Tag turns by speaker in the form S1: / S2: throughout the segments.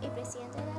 S1: y presidente de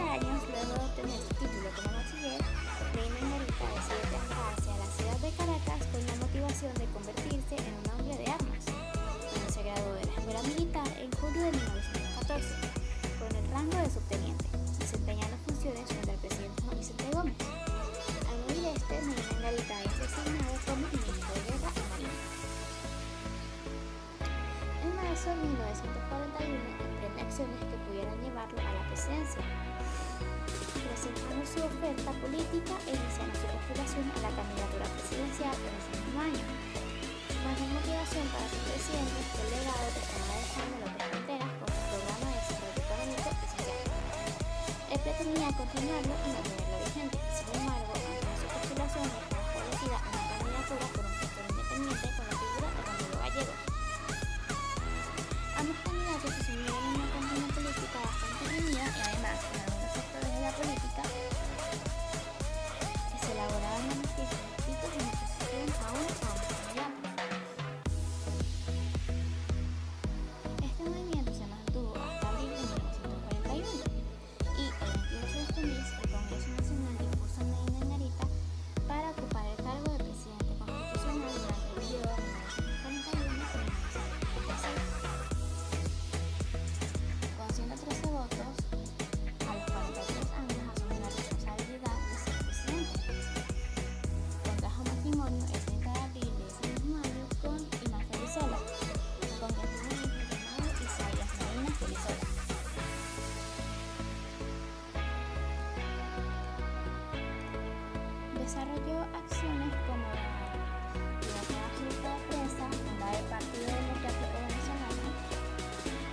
S1: años, luego de obtener su título como bachiller, Reina Engarita decide trasladarse a la ciudad de Caracas con la motivación de convertirse en un hombre de armas. Cuando se graduó de la escuela militar en julio de 1914, con el rango de subteniente, desempeña las funciones frente al presidente Juan Vicente Gómez. Al morir este, Reina Engarita es designado como ministro de Guerra y Marina. En marzo de 1941, emprende acciones que pudieran llevarlo a la presidencia presentando su oferta política e iniciando su postulación a la candidatura presidencial en ese mismo año. Mayor motivación para ser presidente fue el legado que estaba dejando López Contreras con su programa de desarrollo económico y social. Él pretendía continuarlo y mantenerlo acciones como la absoluta de prensa, fundar el Partido Democrático Venezolano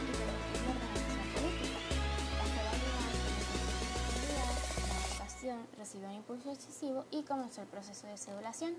S1: y permitir la organización política. La estabilidad, la educación recibió un impulso excesivo y comenzó el proceso de sedulación.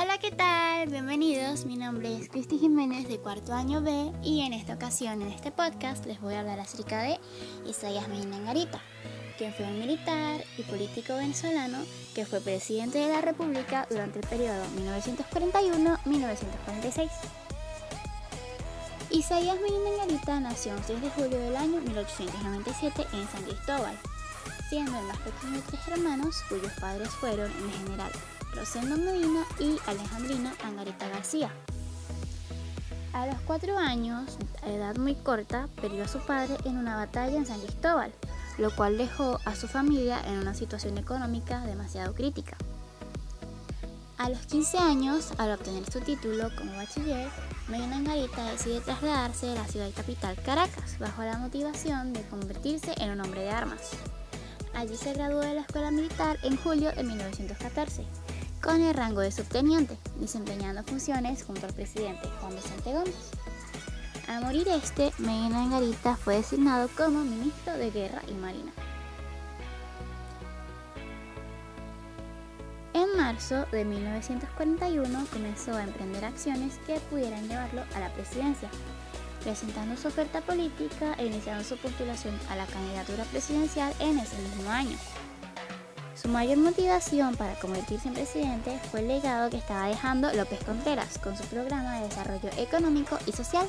S1: Hola, ¿qué tal? Bienvenidos. Mi nombre es Cristi Jiménez de cuarto año B y en esta ocasión, en este podcast, les voy a hablar acerca de Isaías Medina Angarita, quien fue un militar y político venezolano que fue presidente de la República durante el periodo 1941-1946. Isaías Medina Angarita nació el 6 de julio del año 1897 en San Cristóbal, siendo el más pequeño de tres hermanos cuyos padres fueron el general Rosendo Medina y Alejandrina Angarita García. A los cuatro años, a edad muy corta, perdió a su padre en una batalla en San Cristóbal, lo cual dejó a su familia en una situación económica demasiado crítica. A los 15 años, al obtener su título como bachiller, Medina Angarita decide trasladarse de la ciudad capital Caracas, bajo la motivación de convertirse en un hombre de armas. Allí se graduó de la escuela militar en julio de 1914 con el rango de subteniente, desempeñando funciones junto al presidente Juan Vicente Gómez. Al morir este, Medina Angarita fue designado como ministro de Guerra y Marina. En marzo de 1941 comenzó a emprender acciones que pudieran llevarlo a la presidencia, presentando su oferta política e iniciando su postulación a la candidatura presidencial en ese mismo año. Su mayor motivación para convertirse en presidente fue el legado que estaba dejando López Contreras con su programa de desarrollo económico y social.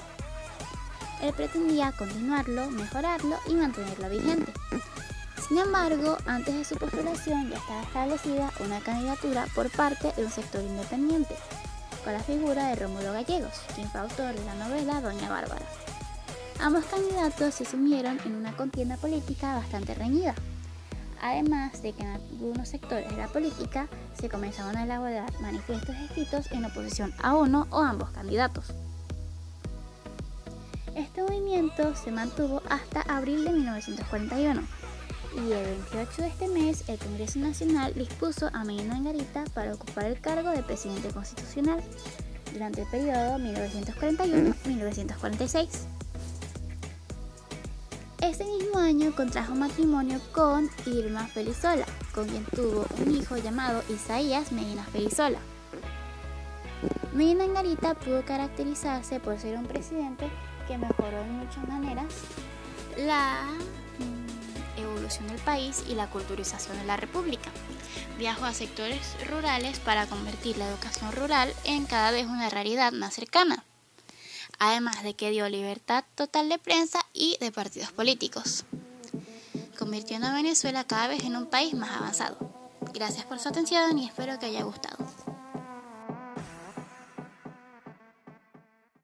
S1: Él pretendía continuarlo, mejorarlo y mantenerlo vigente. Sin embargo, antes de su postulación ya estaba establecida una candidatura por parte de un sector independiente, con la figura de Rómulo Gallegos, quien fue autor de la novela Doña Bárbara. Ambos candidatos se sumieron en una contienda política bastante reñida, además de que en algunos sectores de la política se comenzaron a elaborar manifiestos escritos en oposición a uno o ambos candidatos. Este movimiento se mantuvo hasta abril de 1941 y el 28 de este mes el Congreso Nacional dispuso a Medina Angarita para ocupar el cargo de presidente constitucional durante el periodo 1941-1946. Ese mismo año contrajo matrimonio con Irma Felizola, con quien tuvo un hijo llamado Isaías Medina Felizola. Medina Angarita pudo caracterizarse por ser un presidente que mejoró en muchas maneras la mm, evolución del país y la culturización de la República. Viajó a sectores rurales para convertir la educación rural en cada vez una realidad más cercana. Además de que dio libertad total de prensa y de partidos políticos, convirtiendo a Venezuela cada vez en un país más avanzado. Gracias por su atención y espero que haya gustado.